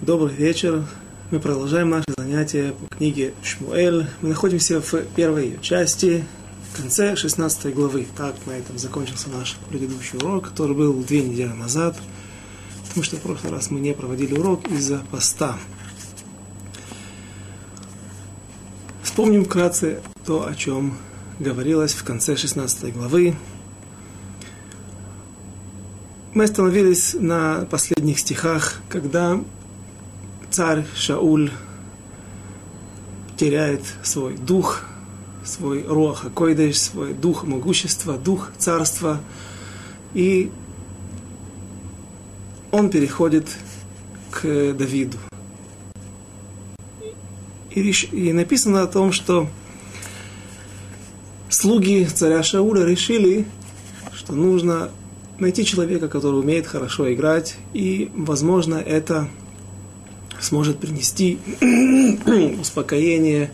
Добрый вечер. Мы продолжаем наше занятие по книге Шмуэль. Мы находимся в первой ее части, в конце 16 главы. Так, на этом закончился наш предыдущий урок, который был две недели назад, потому что в прошлый раз мы не проводили урок из-за поста. Вспомним вкратце то, о чем говорилось в конце 16 главы. Мы остановились на последних стихах, когда царь Шауль теряет свой дух, свой руах койдеш, свой дух могущества, дух царства, и он переходит к Давиду. И, и написано о том, что слуги царя Шауля решили, что нужно найти человека, который умеет хорошо играть, и, возможно, это сможет принести успокоение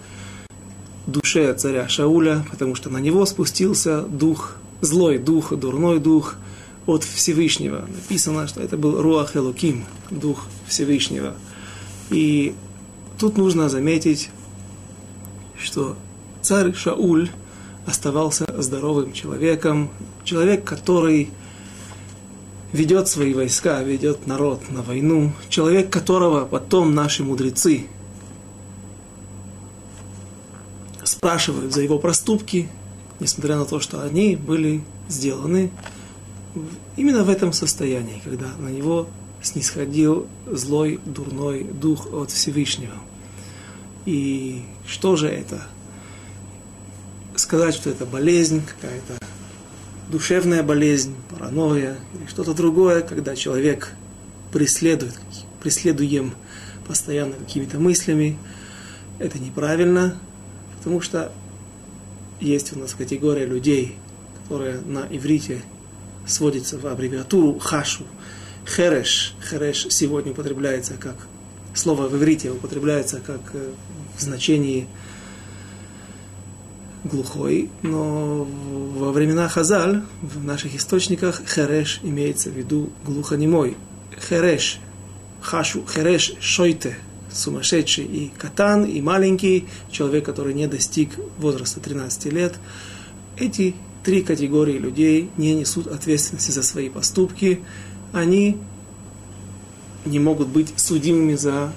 душе царя Шауля, потому что на него спустился дух, злой дух, дурной дух от Всевышнего. Написано, что это был Руах Элуким, дух Всевышнего. И тут нужно заметить, что царь Шауль оставался здоровым человеком, человек, который ведет свои войска, ведет народ на войну, человек которого потом наши мудрецы спрашивают за его проступки, несмотря на то, что они были сделаны именно в этом состоянии, когда на него снисходил злой, дурной дух от Всевышнего. И что же это? Сказать, что это болезнь какая-то, душевная болезнь, паранойя или что-то другое, когда человек преследует, преследуем постоянно какими-то мыслями, это неправильно, потому что есть у нас категория людей, которая на иврите сводится в аббревиатуру хашу. Хереш. Хереш сегодня употребляется как слово в иврите употребляется как э, в значении глухой, но во времена Хазаль, в наших источниках, хереш имеется в виду глухонемой. Хереш, хашу, хереш, шойте, сумасшедший и катан, и маленький, человек, который не достиг возраста 13 лет. Эти три категории людей не несут ответственности за свои поступки. Они не могут быть судимыми за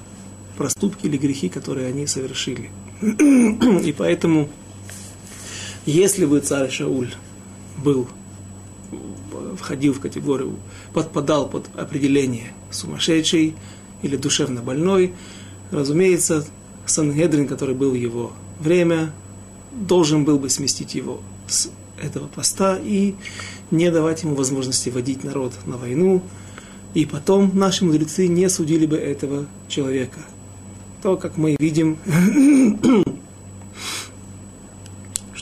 проступки или грехи, которые они совершили. И поэтому если бы царь Шауль был, входил в категорию, подпадал под определение сумасшедший или душевно больной, разумеется, Сангедрин, который был его время, должен был бы сместить его с этого поста и не давать ему возможности водить народ на войну. И потом наши мудрецы не судили бы этого человека. То, как мы видим,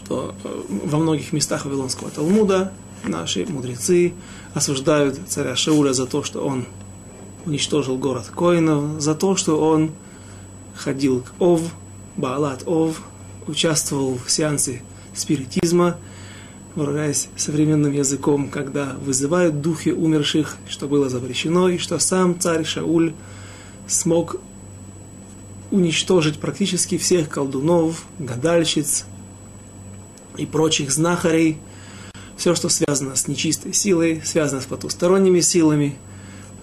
что э, во многих местах Вавилонского Талмуда наши мудрецы осуждают царя Шауля за то, что он уничтожил город Коинов, за то, что он ходил к Ов, Баалат Ов, участвовал в сеансе спиритизма, выражаясь современным языком, когда вызывают духи умерших, что было запрещено, и что сам царь Шауль смог уничтожить практически всех колдунов, гадальщиц, и прочих знахарей, все, что связано с нечистой силой, связано с потусторонними силами.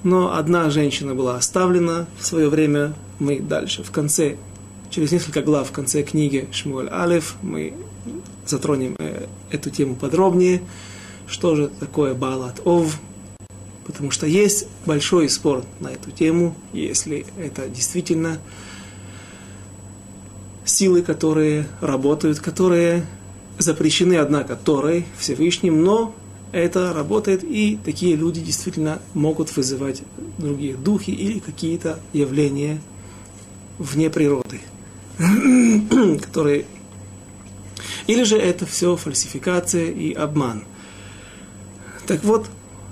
Но одна женщина была оставлена в свое время. Мы дальше, в конце, через несколько глав в конце книги Шмуэль Алиф, мы затронем э, эту тему подробнее. Что же такое Балат Ов? Потому что есть большой спор на эту тему, если это действительно силы, которые работают, которые запрещены, однако, Торой Всевышним, но это работает, и такие люди действительно могут вызывать другие духи или какие-то явления вне природы, которые... Или же это все фальсификация и обман. Так вот,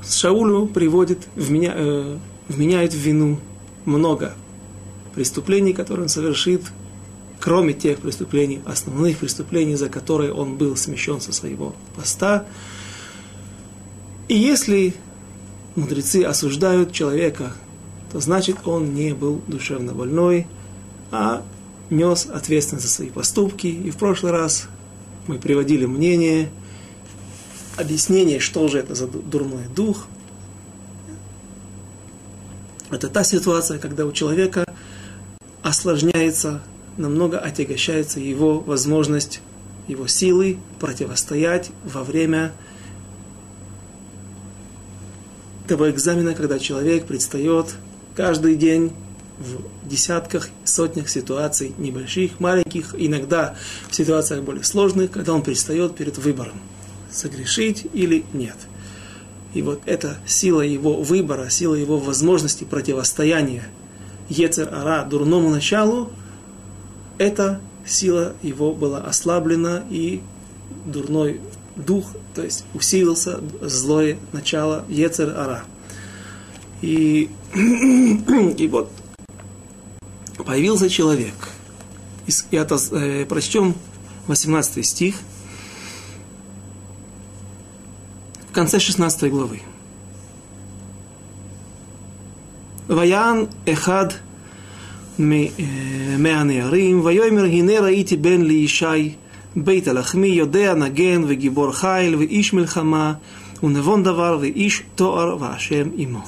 Шаулю приводит, вменя, э, вменяет в вину много преступлений, которые он совершит кроме тех преступлений, основных преступлений, за которые он был смещен со своего поста. И если мудрецы осуждают человека то значит он не был душевно больной, а нес ответственность за свои поступки. И в прошлый раз мы приводили мнение, объяснение, что же это за дурной дух. Это та ситуация, когда у человека осложняется, намного отягощается его возможность, его силы противостоять во время того экзамена, когда человек предстает каждый день в десятках, сотнях ситуаций, небольших, маленьких, иногда в ситуациях более сложных, когда он предстает перед выбором, согрешить или нет. И вот эта сила его выбора, сила его возможности противостояния Ецер Ара, дурному началу, эта сила его была ослаблена, и дурной дух, то есть усилился злое начало Ецер Ара. И, и вот появился человек. И это, э, прочтем 18 стих в конце 16 главы. Ваян Эхад מהנערים, ויאמר הנה ראיתי בן לישי בית הלחמי, יודע נגן וגיבור חיל ואיש מלחמה ונבון דבר ואיש תואר והשם עמו.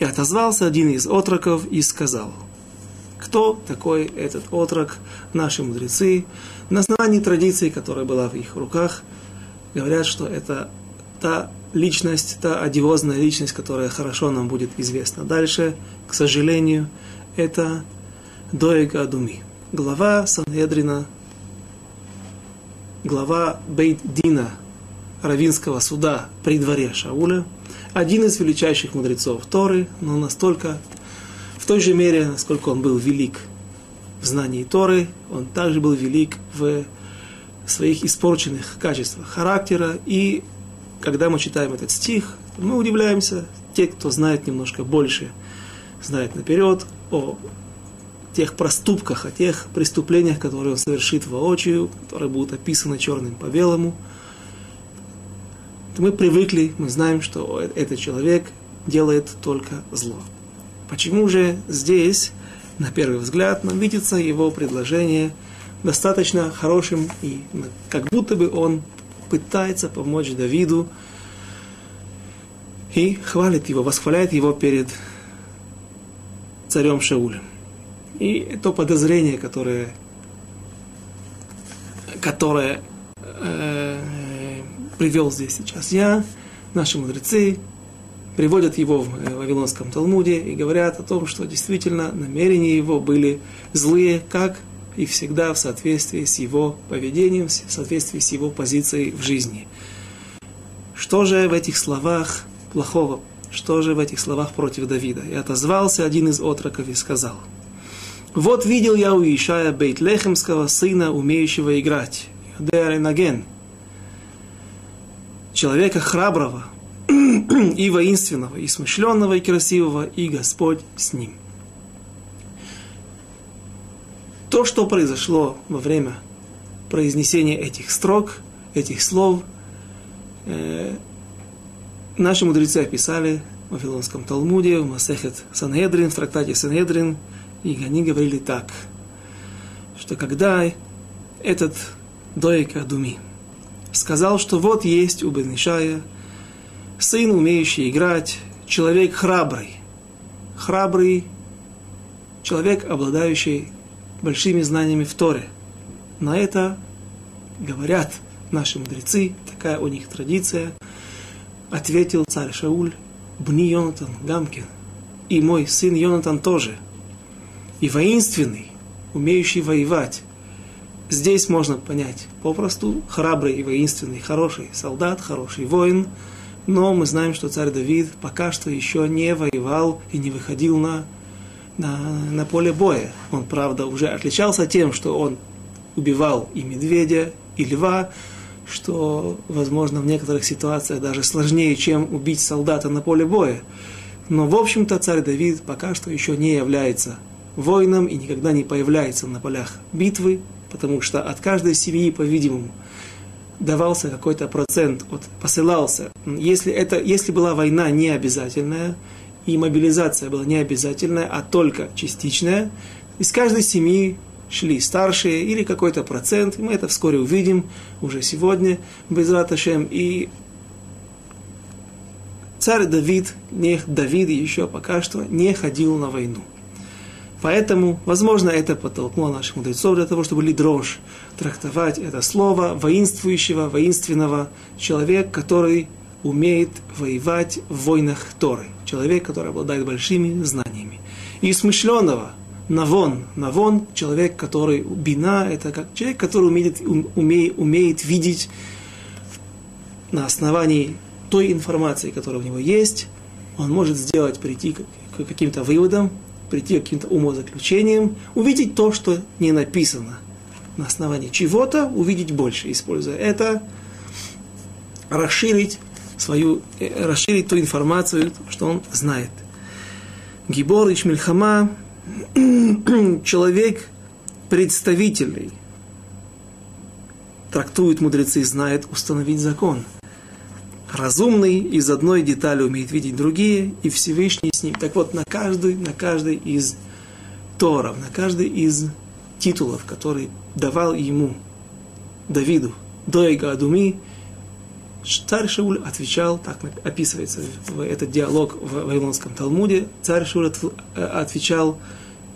И отозвался один из отроков и сказал, кто такой этот отрок, наши мудрецы, на основании традиции, которая была в их руках, говорят, что это та личность, та одиозная личность, которая хорошо нам будет известна дальше, к сожалению, это Доега Адуми, глава Санедрина, глава Бейт-Дина, Равинского суда при дворе Шауля, один из величайших мудрецов Торы, но настолько, в той же мере, насколько он был велик в знании Торы, он также был велик в своих испорченных качествах характера. И когда мы читаем этот стих, мы удивляемся, те, кто знает немножко больше, знает наперед, о тех проступках, о тех преступлениях, которые он совершит воочию, которые будут описаны черным по белому. мы привыкли, мы знаем, что этот человек делает только зло. Почему же здесь, на первый взгляд, нам видится его предложение достаточно хорошим и как будто бы он пытается помочь Давиду и хвалит его, восхваляет его перед царем Шаулем. И то подозрение, которое, которое э, привел здесь сейчас я, наши мудрецы, приводят его в э, Вавилонском Талмуде и говорят о том, что действительно намерения его были злые, как и всегда в соответствии с его поведением, в соответствии с его позицией в жизни. Что же в этих словах плохого что же в этих словах против Давида? И отозвался один из отроков и сказал, «Вот видел я у Ишая Бейтлехемского сына, умеющего играть, Наген, человека храброго и воинственного, и смышленного, и красивого, и Господь с ним». То, что произошло во время произнесения этих строк, этих слов, э, Наши мудрецы описали в Вавилонском Талмуде, в Масехет Санедрин, в трактате Санедрин, и они говорили так, что когда этот Доек Адуми сказал, что вот есть у Бенишая сын, умеющий играть, человек храбрый, храбрый человек, обладающий большими знаниями в Торе. На это говорят наши мудрецы, такая у них традиция – Ответил царь Шауль, Бни Йонатан Гамкин, и мой сын Йонатан тоже, и воинственный, умеющий воевать. Здесь можно понять попросту храбрый и воинственный, хороший солдат, хороший воин, но мы знаем, что царь Давид пока что еще не воевал и не выходил на, на, на поле боя. Он, правда, уже отличался тем, что он убивал и медведя, и льва, что, возможно, в некоторых ситуациях даже сложнее, чем убить солдата на поле боя. Но, в общем-то, царь Давид пока что еще не является воином и никогда не появляется на полях битвы, потому что от каждой семьи, по-видимому, давался какой-то процент, от, посылался. Если, это, если была война не обязательная, и мобилизация была не обязательная, а только частичная. Из каждой семьи шли старшие или какой-то процент. Мы это вскоре увидим уже сегодня, без Раташем. И царь Давид, не, Давид еще пока что не ходил на войну. Поэтому, возможно, это подтолкнуло наших мудрецов для того, чтобы лидрош трактовать это слово воинствующего, воинственного человека, который умеет воевать в войнах Торы. Человек, который обладает большими знаниями. И смышленного, Навон. Навон – человек, который, бина – это как человек, который умеет, умеет, умеет видеть на основании той информации, которая у него есть, он может сделать, прийти к каким-то выводам, прийти к каким-то умозаключениям, увидеть то, что не написано. На основании чего-то увидеть больше, используя это, расширить свою, э, расширить ту информацию, что он знает. Гибор Ишмельхама человек представительный, трактуют мудрецы, знает установить закон. Разумный из одной детали умеет видеть другие, и Всевышний с ним. Так вот, на каждый, на каждый из Торов, на каждый из титулов, который давал ему, Давиду, Доега Адуми, царь Шауль отвечал, так описывается в этот диалог в Вавилонском Талмуде, царь Шауль э, отвечал,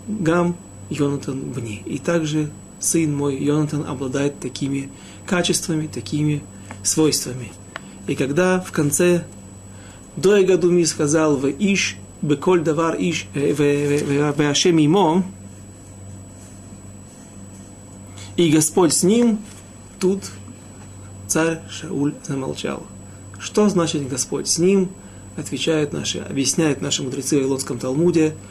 Гам Йонатан Бни. И также сын мой Йонатан обладает такими качествами, такими свойствами. И когда в конце Доега Думи сказал в Иш, Беколь Давар Иш, э, в Ашем Имо, и Господь с ним, тут царь Шауль замолчал. Что значит Господь с ним? Отвечают наши, объясняют наши мудрецы в Вавилонском Талмуде –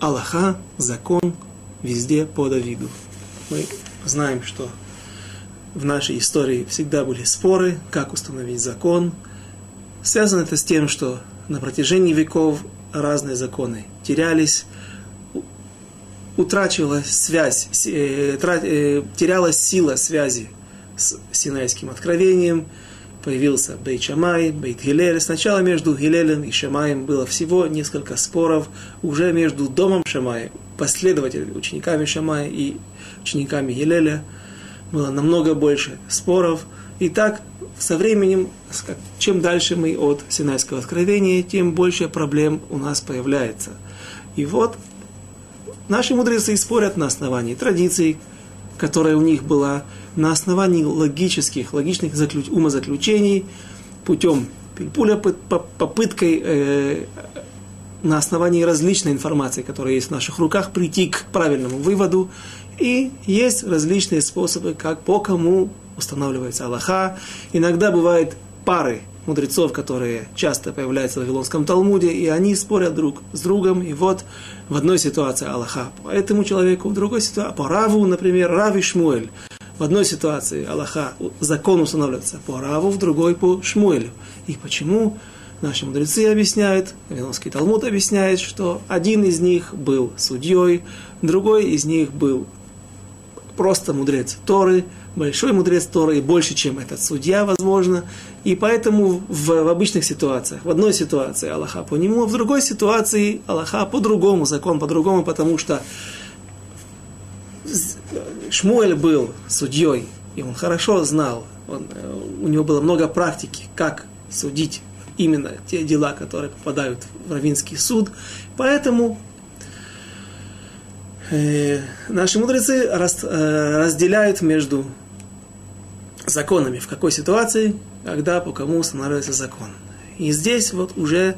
Аллаха, закон везде по Давиду. Мы знаем, что в нашей истории всегда были споры, как установить закон. Связано это с тем, что на протяжении веков разные законы терялись, утрачивалась связь, э, э, терялась сила связи с Синайским откровением – появился Бейт Шамай, Бейт Гилель. Сначала между Гилелем и Шамаем было всего несколько споров, уже между домом Шамая, последователями, учениками Шамая и учениками Гилеля было намного больше споров. И так со временем, чем дальше мы от Синайского откровения, тем больше проблем у нас появляется. И вот наши мудрецы спорят на основании традиций, которая у них была, на основании логических, логичных заключ, умозаключений, путем пильпуля, попыткой э, на основании различной информации, которая есть в наших руках, прийти к правильному выводу. И есть различные способы, как по кому устанавливается Аллаха. Иногда бывают пары мудрецов, которые часто появляются в Вавилонском Талмуде, и они спорят друг с другом, и вот в одной ситуации Аллаха по этому человеку, в другой ситуации по Раву, например, Рав и Шмуэль. В одной ситуации Аллаха, закон устанавливается по Раву, в другой по Шмуэлю. И почему? Наши мудрецы объясняют, Вавилонский Талмуд объясняет, что один из них был судьей, другой из них был просто мудрец Торы, большой мудрец Торы, и больше, чем этот судья, возможно. И поэтому в, в обычных ситуациях, в одной ситуации Аллаха по нему, а в другой ситуации Аллаха по-другому, закон по-другому, потому что Шмуэль был судьей, и он хорошо знал, он, э, у него было много практики, как судить именно те дела, которые попадают в Равинский суд. Поэтому наши мудрецы э, разделяют между законами, в какой ситуации, когда по кому устанавливается закон. И здесь вот уже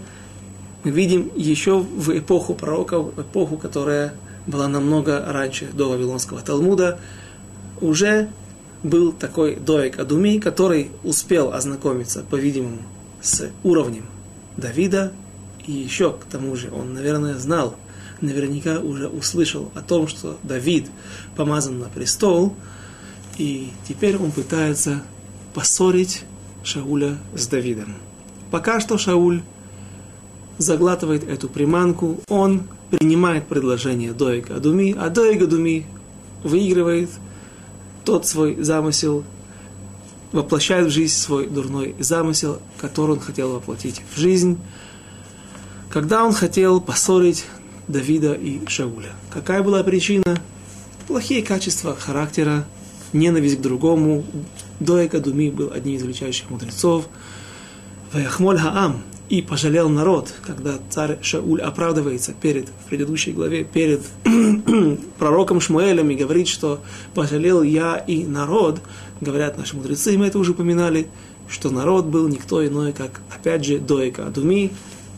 мы видим еще в эпоху пророков, эпоху, которая была намного раньше, до Вавилонского Талмуда, уже был такой Доек Адуми, который успел ознакомиться, по-видимому, с уровнем Давида, и еще к тому же он, наверное, знал, наверняка уже услышал о том, что Давид помазан на престол, и теперь он пытается поссорить Шауля с Давидом. Пока что Шауль заглатывает эту приманку, он принимает предложение Доига Адуми, а Доига Адуми выигрывает тот свой замысел воплощает в жизнь свой дурной замысел, который он хотел воплотить в жизнь, когда он хотел поссорить Давида и Шауля. Какая была причина? Плохие качества характера, ненависть к другому. Доека Думи был одним из величайших мудрецов. Ваяхмоль Хаам, и пожалел народ, когда царь Шауль оправдывается перед, в предыдущей главе, перед пророком Шмуэлем и говорит, что пожалел я и народ, говорят наши мудрецы, мы это уже упоминали, что народ был никто иной, как, опять же, Доека Адуми.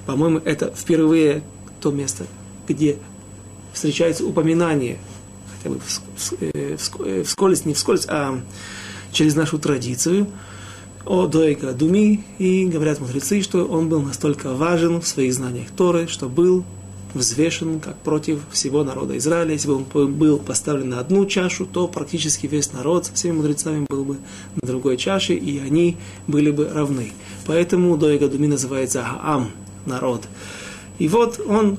По-моему, это впервые то место, где встречается упоминание, хотя бы вскользь, не вскользь, а через нашу традицию – о Доига Думи, и говорят мудрецы, что он был настолько важен в своих знаниях Торы, что был взвешен как против всего народа Израиля. Если бы он был поставлен на одну чашу, то практически весь народ со всеми мудрецами был бы на другой чаше, и они были бы равны. Поэтому Доига Думи называется Гаам, народ. И вот он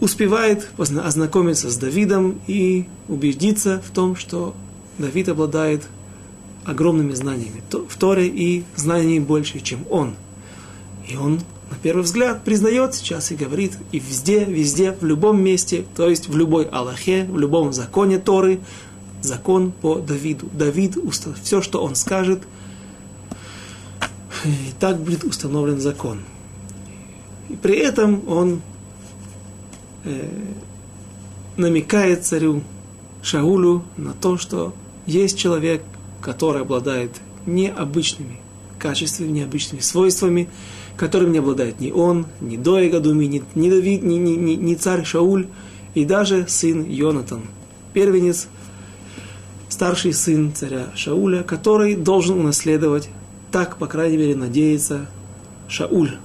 успевает ознакомиться с Давидом и убедиться в том, что Давид обладает огромными знаниями в Торе и знаний больше, чем он. И он, на первый взгляд, признает сейчас и говорит, и везде, везде, в любом месте, то есть в любой Аллахе, в любом законе Торы, закон по Давиду. Давид, все, что он скажет, и так будет установлен закон. И при этом он э, намекает царю Шаулю на то, что есть человек, который обладает необычными качествами, необычными свойствами, которым не обладает ни он, ни Доега Думи, ни, ни ни, ни, ни, ни царь Шауль, и даже сын Йонатан, первенец, старший сын царя Шауля, который должен унаследовать, так, по крайней мере, надеется Шауль.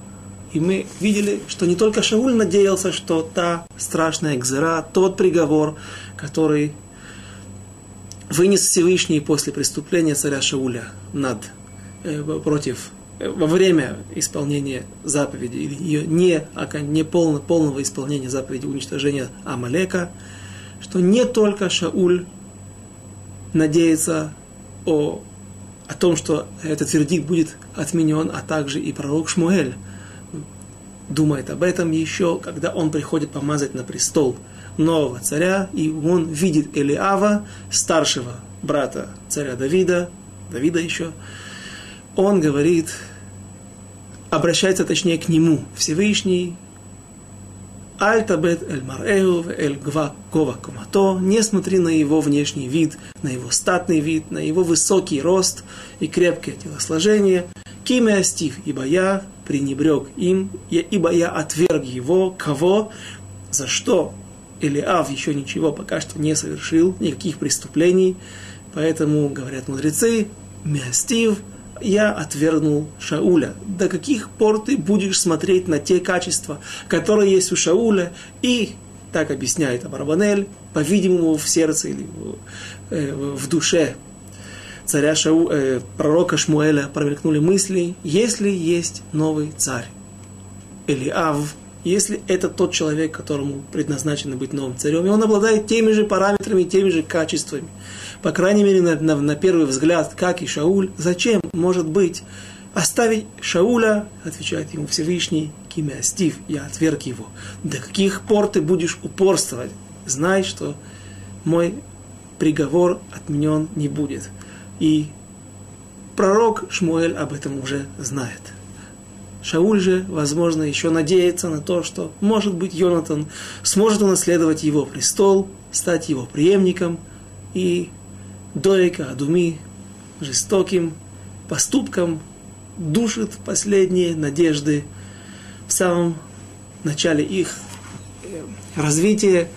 И мы видели, что не только Шауль надеялся, что та страшная экзера, тот приговор, который вынес Всевышний после преступления царя Шауля над, э, против, э, во время исполнения заповеди, или ее не, не полно, полного исполнения заповеди уничтожения Амалека, что не только Шауль надеется о, о том, что этот вердикт будет отменен, а также и пророк Шмуэль думает об этом еще, когда он приходит помазать на престол – нового царя, и он видит Элиава, старшего брата царя Давида, Давида еще, он говорит, обращается точнее к нему, Всевышний, Альтабет эль мареу эль гва кова комато. Не смотри на его внешний вид, на его статный вид, на его высокий рост и крепкое телосложение. Киме астив, ибо я пренебрег им, ибо я отверг его, кого, за что или Ав еще ничего пока что не совершил, никаких преступлений. Поэтому, говорят мудрецы, Мястив, я отвергнул Шауля. До каких пор ты будешь смотреть на те качества, которые есть у Шауля, и, так объясняет Абарабанель, по-видимому, в сердце или в, э, в душе царя Шау, э, пророка Шмуэля промелькнули мысли, если есть новый царь, или Ав, если это тот человек, которому предназначено быть новым царем, и он обладает теми же параметрами, теми же качествами, по крайней мере, на, на, на первый взгляд, как и Шауль, зачем, может быть, оставить Шауля, отвечает ему Всевышний, кимя Стив, я отверг его. До каких пор ты будешь упорствовать? Знай, что мой приговор отменен не будет. И пророк Шмуэль об этом уже знает. Шауль же, возможно, еще надеется на то, что, может быть, Йонатан сможет унаследовать его престол, стать его преемником, и Доика Адуми жестоким поступком душит последние надежды в самом начале их э, развития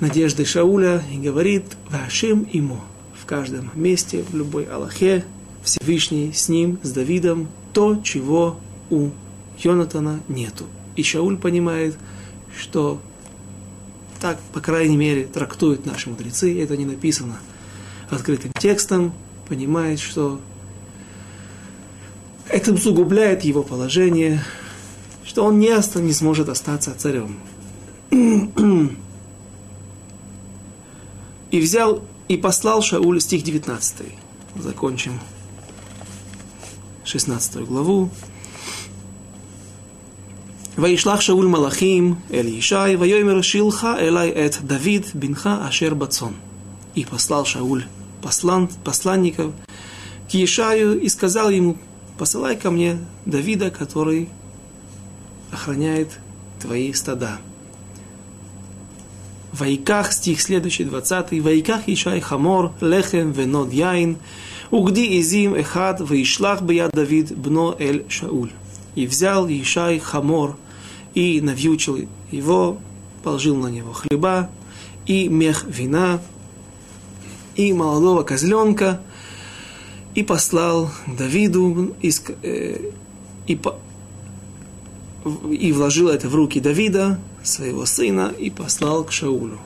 надежды Шауля и говорит «Вашим ему» в каждом месте, в любой Аллахе, Всевышний с ним, с Давидом, то, чего у Йонатана нету. И Шауль понимает, что так, по крайней мере, трактуют наши мудрецы, это не написано открытым текстом, понимает, что это усугубляет его положение, что он не, не сможет остаться царем. и взял и послал Шауль, стих 19. закончим 16 главу. וישלח שאול מלאכים אל ישי, ויאמר שילך אלי את דוד בנך אשר בצאן. И послал Шауль послан, посланников к Ешаю и сказал ему, посылай ко мне Давида, который охраняет твои стада. Вайках, стих следующий, 20. Вайках Ишай Хамор, Лехем, Венод Яин, Угди Изим Эхад, Ваишлах Бия Давид, Бно Эль Шауль. И взял Ишай Хамор и навьючил его, положил на него хлеба и мех вина, и молодого козленка, и послал Давиду, и, э, и, и вложил это в руки Давида, своего сына, и послал к Шаулю.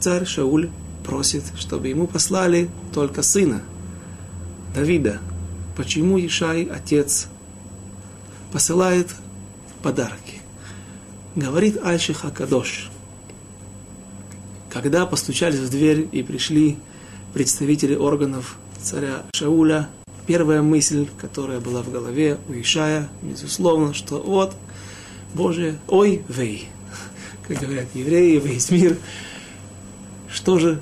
Царь Шауль просит, чтобы ему послали только сына, Давида. Почему Ишай, отец, посылает подарки? Говорит Альших Акадош. Когда постучались в дверь и пришли представители органов царя Шауля, первая мысль, которая была в голове у Ишая, безусловно, что вот, Боже, ой, вей, как говорят евреи, весь мир, что же,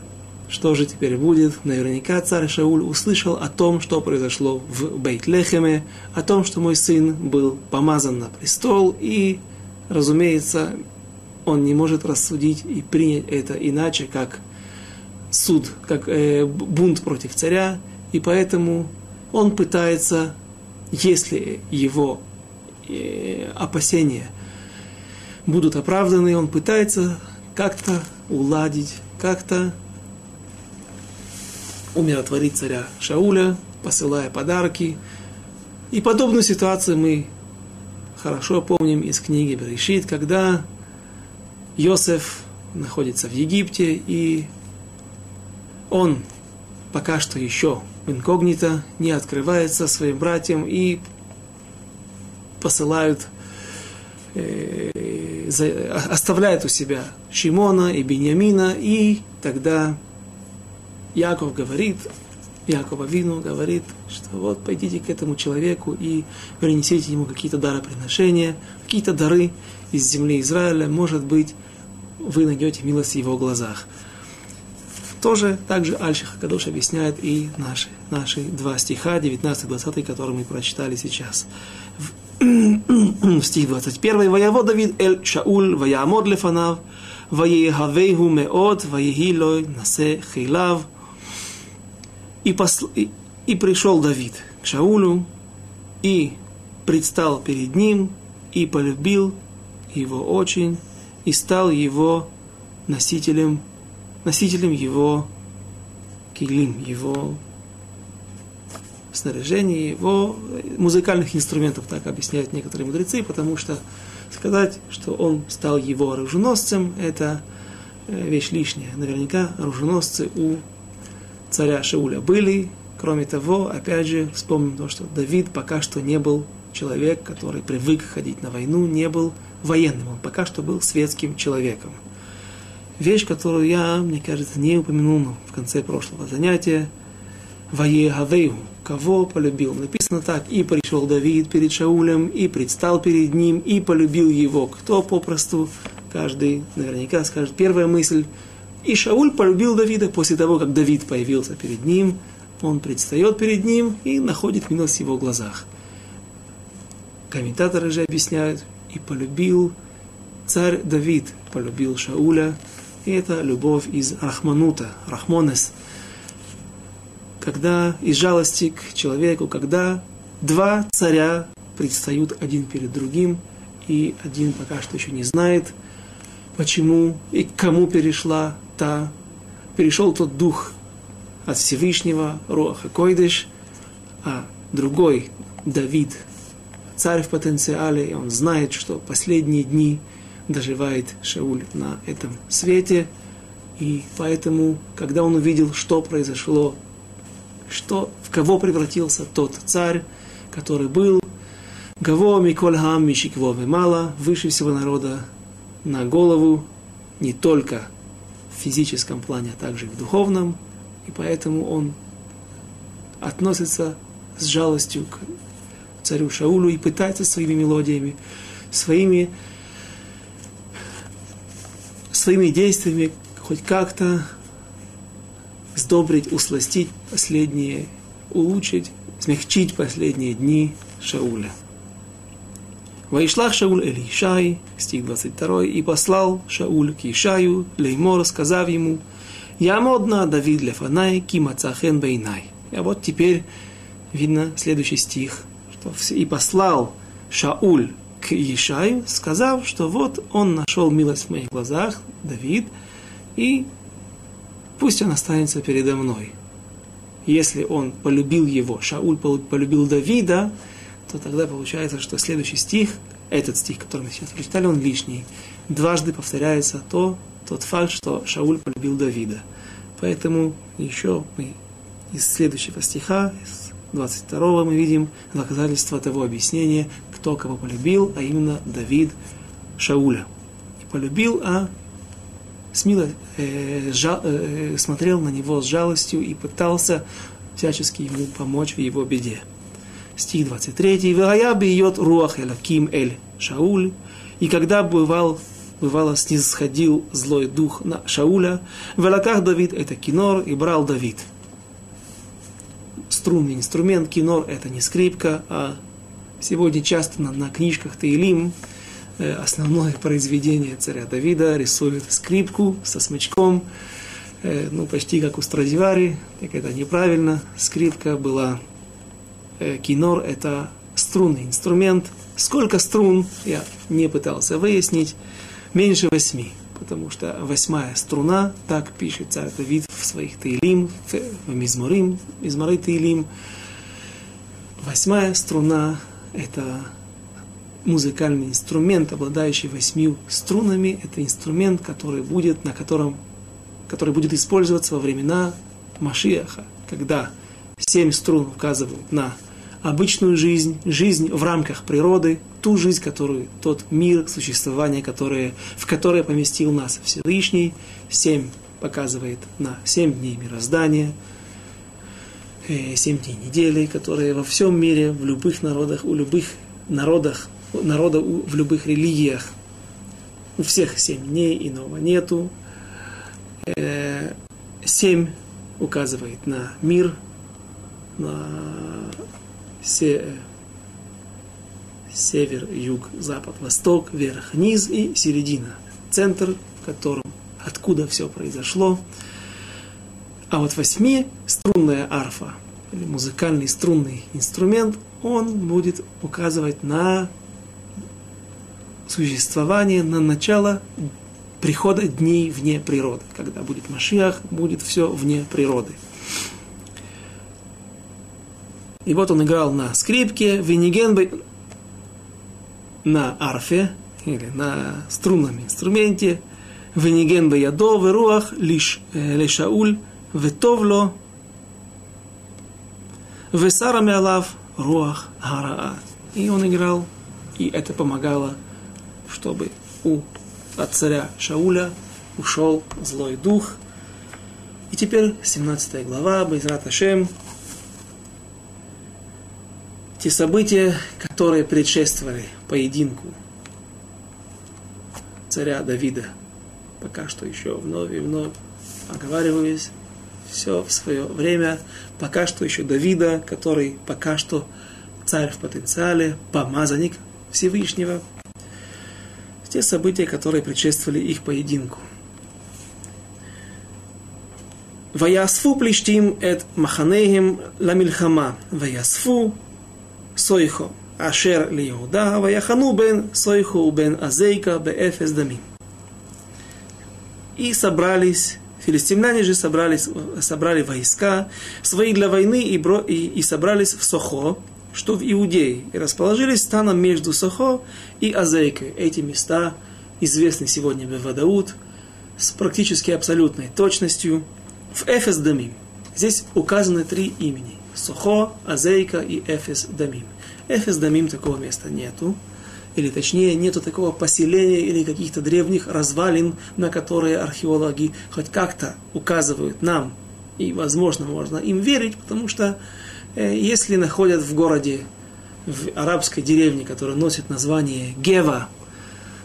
что же теперь будет? Наверняка царь Шауль услышал о том, что произошло в Бейтлехеме, о том, что мой сын был помазан на престол, и, разумеется, он не может рассудить и принять это иначе, как суд, как э, бунт против царя, и поэтому он пытается, если его э, опасения будут оправданы, он пытается как-то уладить, как-то умиротворить царя Шауля, посылая подарки. И подобную ситуацию мы хорошо помним из книги Берешит, когда Йосеф находится в Египте, и он пока что еще инкогнито, не открывается своим братьям и посылают, э, оставляет у себя Шимона и Беньямина, и тогда Яков говорит, Якова Вину говорит, что вот пойдите к этому человеку и принесите ему какие-то дароприношения, какие-то дары из земли Израиля, может быть, вы найдете милость в его глазах. Тоже также Альших Кадош объясняет и наши, наши два стиха, 19-20, которые мы прочитали сейчас. Стих 21. «Ваяво Давид эль Шауль, ваямод лефанав, ваехавейху меот, ваехилой насе хейлав». И, посл... и пришел Давид к Шаулю, и предстал перед ним, и полюбил его очень, и стал его носителем, носителем его килим, его снаряжения, его музыкальных инструментов, так объясняют некоторые мудрецы, потому что сказать, что он стал его оруженосцем, это э, вещь лишняя. Наверняка оруженосцы у царя Шауля были. Кроме того, опять же, вспомним то, что Давид пока что не был человек, который привык ходить на войну, не был военным, он пока что был светским человеком. Вещь, которую я, мне кажется, не упомянул в конце прошлого занятия, Ваегавейгу, кого полюбил. Написано так, и пришел Давид перед Шаулем, и предстал перед ним, и полюбил его. Кто попросту, каждый наверняка скажет, первая мысль, и Шауль полюбил Давида после того, как Давид появился перед ним, он предстает перед ним и находит милость в его глазах. Комментаторы же объясняют, и полюбил царь Давид, полюбил Шауля, и это любовь из Рахманута, Рахмонес, когда из жалости к человеку, когда два царя предстают один перед другим, и один пока что еще не знает, почему и к кому перешла та, перешел тот дух от Всевышнего, Руаха Койдыш, а другой, Давид, царь в потенциале, и он знает, что последние дни доживает Шауль на этом свете, и поэтому, когда он увидел, что произошло, что, в кого превратился тот царь, который был. Гаво Миколь Хам Мишикво Мала, выше всего народа на голову, не только в физическом плане, а также и в духовном, и поэтому он относится с жалостью к царю Шаулю и пытается своими мелодиями, своими, своими действиями хоть как-то сдобрить, усластить последние, улучшить, смягчить последние дни Шауля. Ваишлах Шауль Эль Ишай, стих 22, и послал Шауль к Ишаю, Леймор, сказав ему, «Я модна Давид Лефанай, Кимацахен Бейнай». А вот теперь видно следующий стих, что и послал Шауль к Ишаю, сказав, что вот он нашел милость в моих глазах, Давид, и пусть он останется передо мной. Если он полюбил его, Шауль полюбил Давида, то тогда получается, что следующий стих, этот стих, который мы сейчас прочитали, он лишний. Дважды повторяется то, тот факт, что Шауль полюбил Давида. Поэтому еще мы из следующего стиха, из 22 мы видим доказательство того объяснения, кто кого полюбил, а именно Давид Шауля. Не полюбил, а смело э, жа, э, смотрел на него с жалостью и пытался всячески ему помочь в его беде стих 23, «Вая бьет руах элаким эль Шауль». И когда бывал, бывало снисходил злой дух на Шауля, в лаках Давид это кинор, и брал Давид. Струнный инструмент, кинор это не скрипка, а сегодня часто на, на книжках Таилим основное произведение царя Давида рисует скрипку со смычком, э, ну, почти как у Страдивари, так это неправильно. Скрипка была Э, кинор – это струнный инструмент. Сколько струн, я не пытался выяснить, меньше восьми, потому что восьмая струна, так пишет царь Давид в своих Таилим, в Мизморим, Мизморы Таилим. Восьмая струна – это музыкальный инструмент, обладающий восьмью струнами. Это инструмент, который будет, на котором, который будет использоваться во времена Машиаха, когда семь струн указывают на обычную жизнь, жизнь в рамках природы, ту жизнь, которую, тот мир, существование, которое, в которое поместил нас Всевышний. Семь показывает на семь дней мироздания, э, семь дней недели, которые во всем мире, в любых народах, у любых народах, народа в любых религиях, у всех семь дней, иного нету. Э, семь указывает на мир, на се, север, юг, запад, восток, вверх, низ и середина. Центр, в котором, откуда все произошло. А вот восьмиструнная арфа, или музыкальный струнный инструмент, он будет указывать на существование, на начало прихода дней вне природы. Когда будет Машиах, будет все вне природы. И вот он играл на скрипке, винигенбе, на арфе, или на струнном инструменте, винигенбе ядо, веруах, лиш, э, лешауль, ветовло, весара мялав, руах гараа. И он играл, и это помогало, чтобы у от царя Шауля ушел злой дух. И теперь 17 глава, Байзрат Ашем, те события, которые предшествовали поединку царя Давида. Пока что еще вновь и вновь оговариваюсь, все в свое время. Пока что еще Давида, который пока что царь в потенциале, помазанник Всевышнего те события, которые предшествовали их поединку. Ваясфу плештим эт маханеем ламильхама. Ваясфу сойхо ашер ли Иуда. Ваяхану бен сойхо бен азейка беэфес дамим. И собрались Филистимляне же собрались, собрали войска свои для войны и, бро, и, и собрались в Сохо, что в Иудее, и расположились станом между Сохо и Азейкой. Эти места известны сегодня в Вадаут с практически абсолютной точностью в Эфес Дамим. Здесь указаны три имени. Сохо, Азейка и Эфес Дамим. Эфес Дамим такого места нету. Или точнее, нету такого поселения или каких-то древних развалин, на которые археологи хоть как-то указывают нам. И, возможно, можно им верить, потому что если находят в городе, в арабской деревне, которая носит название Гева,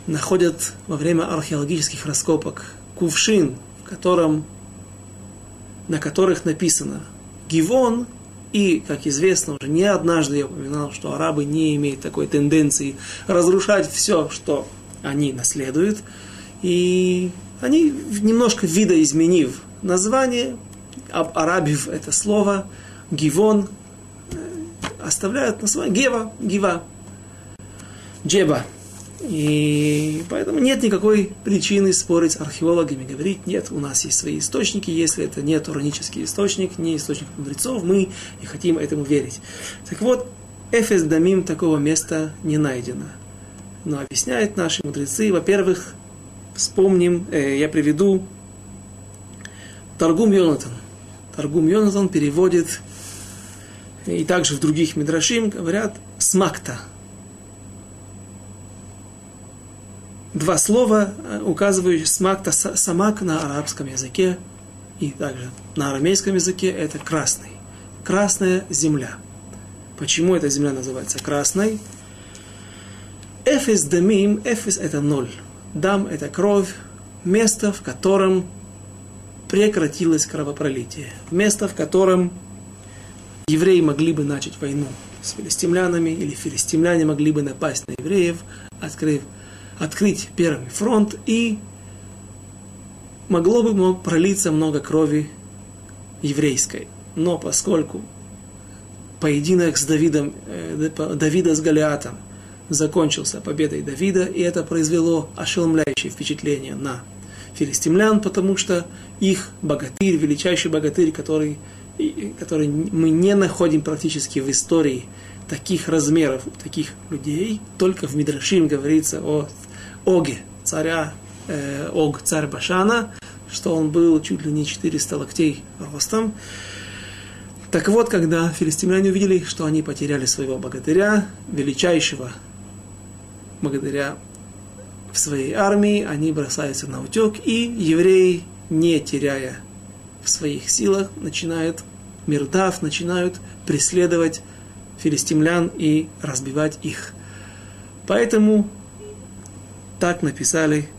находят во время археологических раскопок кувшин, в котором, на которых написано Гивон, и, как известно, уже не однажды я упоминал, что арабы не имеют такой тенденции разрушать все, что они наследуют. И они, немножко видоизменив название, арабив это слово, гивон, э, оставляют название гева, гива, джеба. И поэтому нет никакой причины спорить с археологами, говорить, нет, у нас есть свои источники, если это не туранический источник, не источник мудрецов, мы не хотим этому верить. Так вот, Эфес Дамим такого места не найдено. Но объясняют наши мудрецы, во-первых, вспомним, э, я приведу Таргум Йонатан. Таргум Йонатан переводит, и также в других Мидрашим говорят, смакта – два слова, э, указывающие смак, самак на арабском языке и также на арамейском языке это красный. Красная земля. Почему эта земля называется красной? Эфис дамим, эфис это ноль. Дам это кровь, место, в котором прекратилось кровопролитие. Место, в котором евреи могли бы начать войну с филистимлянами, или филистимляне могли бы напасть на евреев, открыв открыть первый фронт, и могло бы мог пролиться много крови еврейской. Но поскольку поединок с Давидом, э, Давида с Голиатом закончился победой Давида, и это произвело ошеломляющее впечатление на филистимлян, потому что их богатырь, величайший богатырь, который, который мы не находим практически в истории таких размеров, таких людей, только в Мидрашим говорится о Оге, царя э, Ог, царь Башана, что он был чуть ли не 400 локтей ростом. Так вот, когда филистимляне увидели, что они потеряли своего богатыря, величайшего богатыря в своей армии, они бросаются на утек, и евреи, не теряя в своих силах, начинают, мирдав, начинают преследовать филистимлян и разбивать их. Поэтому так написали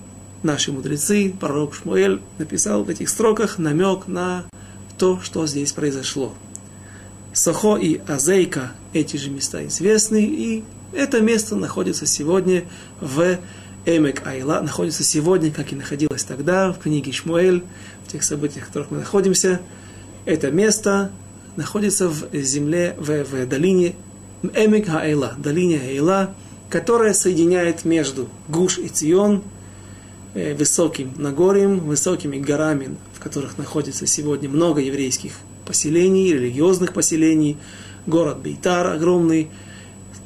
наши мудрецы, пророк Шмуэль написал в этих строках намек на то, что здесь произошло. Сахо и Азейка, эти же места известны, и это место находится сегодня в Эмек Айла, находится сегодня, как и находилось тогда, в книге Шмуэль, в тех событиях, в которых мы находимся. Это место находится в земле, в, в долине Эмек Айла, долине Айла, которая соединяет между Гуш и Цион, э, высоким Нагорьем, высокими горами, в которых находится сегодня много еврейских поселений, религиозных поселений, город Бейтар огромный,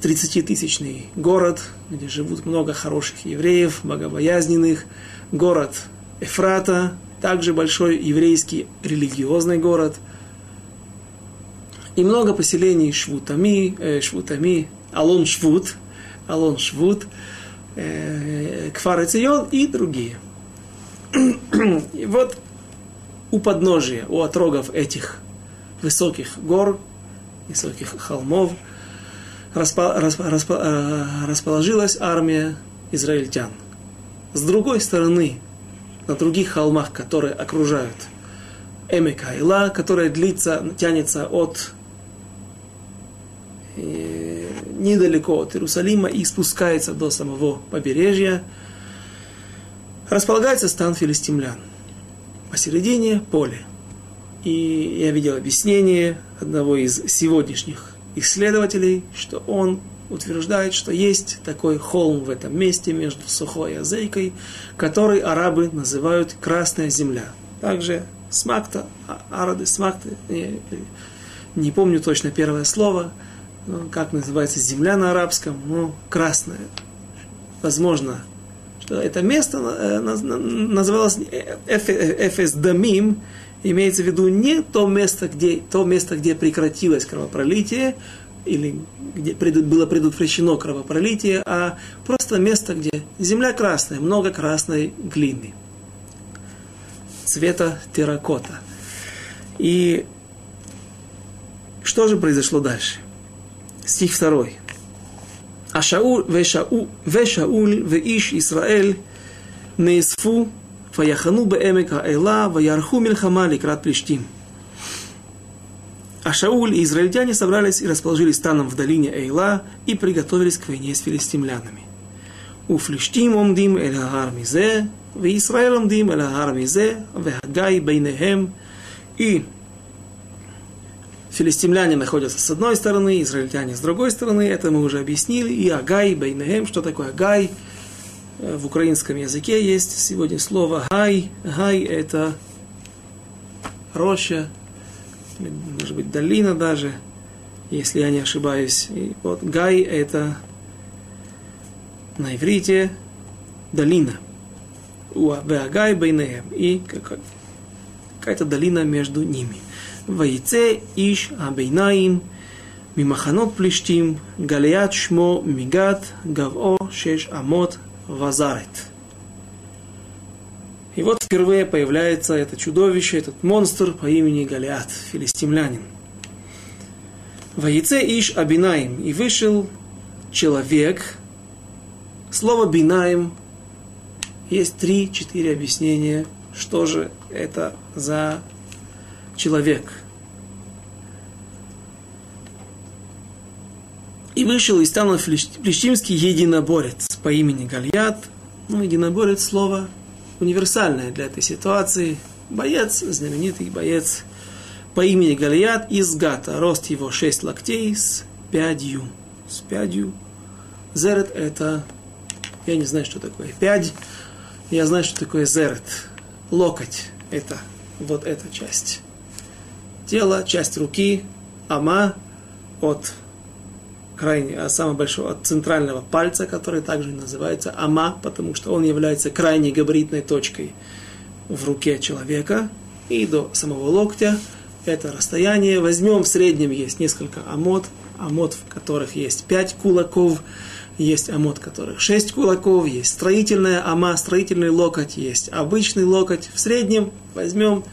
30-тысячный город, где живут много хороших евреев, богобоязненных, город Эфрата, также большой еврейский религиозный город, и много поселений Швутами, э, Швутами, Алон Швут, Алон Швуд, э, Кфар Цион и другие. И вот у подножия, у отрогов этих высоких гор, высоких холмов, распо, распо, распо, э, расположилась армия израильтян. С другой стороны, на других холмах, которые окружают Эмекайла, которая длится, тянется от э, недалеко от Иерусалима и спускается до самого побережья, располагается стан филистимлян. Посередине поле. И я видел объяснение одного из сегодняшних исследователей, что он утверждает, что есть такой холм в этом месте между Сухой и Азейкой, который арабы называют Красная Земля. Также Смакта, а, Арады Смакта, не, не помню точно первое слово – как называется земля на арабском, ну, красная. Возможно, что это место э, называлось Эфес Дамим, имеется в виду не то место, где, то место, где прекратилось кровопролитие, или где было предотвращено кровопролитие, а просто место, где земля красная, много красной глины, цвета терракота. И Что же произошло дальше? Стих второй. А Шауль, ве Шауль, ве Шауль, ве Иш Исраэль, неисфу, фаяхану беэмек Аэла, ваярху мильхама ликрат плештим. А Шауль и израильтяне собрались и расположились станом в долине Эйла и приготовились к войне с филистимлянами. У флиштим омдим эль мизе, в Израиль омдим эль мизе, в Хагай бейнехем. И филистимляне находятся с одной стороны, израильтяне с другой стороны, это мы уже объяснили. И Агай бейнехем, что такое Агай? В украинском языке есть сегодня слово Гай. Гай это роща, может быть, долина даже, если я не ошибаюсь. И вот Гай – это на иврите долина. Гай бейнеем. И какая-то долина между ними. Ваице иш абейнаим мимаханот плештим галият шмо мигат гаво шеш амот вазарет. И вот впервые появляется это чудовище, этот монстр по имени Галиат, филистимлянин. Ваице иш абинаим. И вышел человек. Слово бинаим есть три-четыре объяснения, что же это за человек. И вышел из стана филистимский единоборец по имени Гальят. Ну, единоборец слово универсальная для этой ситуации. Боец, знаменитый боец по имени Галият из Гата. Рост его 6 локтей с пядью. С пядью. Зерет это... Я не знаю, что такое пядь. Я знаю, что такое зерет. Локоть. Это вот эта часть. Тело, часть руки. Ама от крайне, а самого большого, от центрального пальца, который также называется ама, потому что он является крайней габаритной точкой в руке человека, и до самого локтя это расстояние. Возьмем в среднем есть несколько амод, амод, в которых есть пять кулаков, есть амод, в которых шесть кулаков, есть строительная ама, строительный локоть, есть обычный локоть. В среднем возьмем